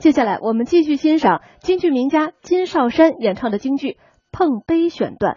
接下来我们继续欣赏京剧名家金少山演唱的京剧《碰杯选段》。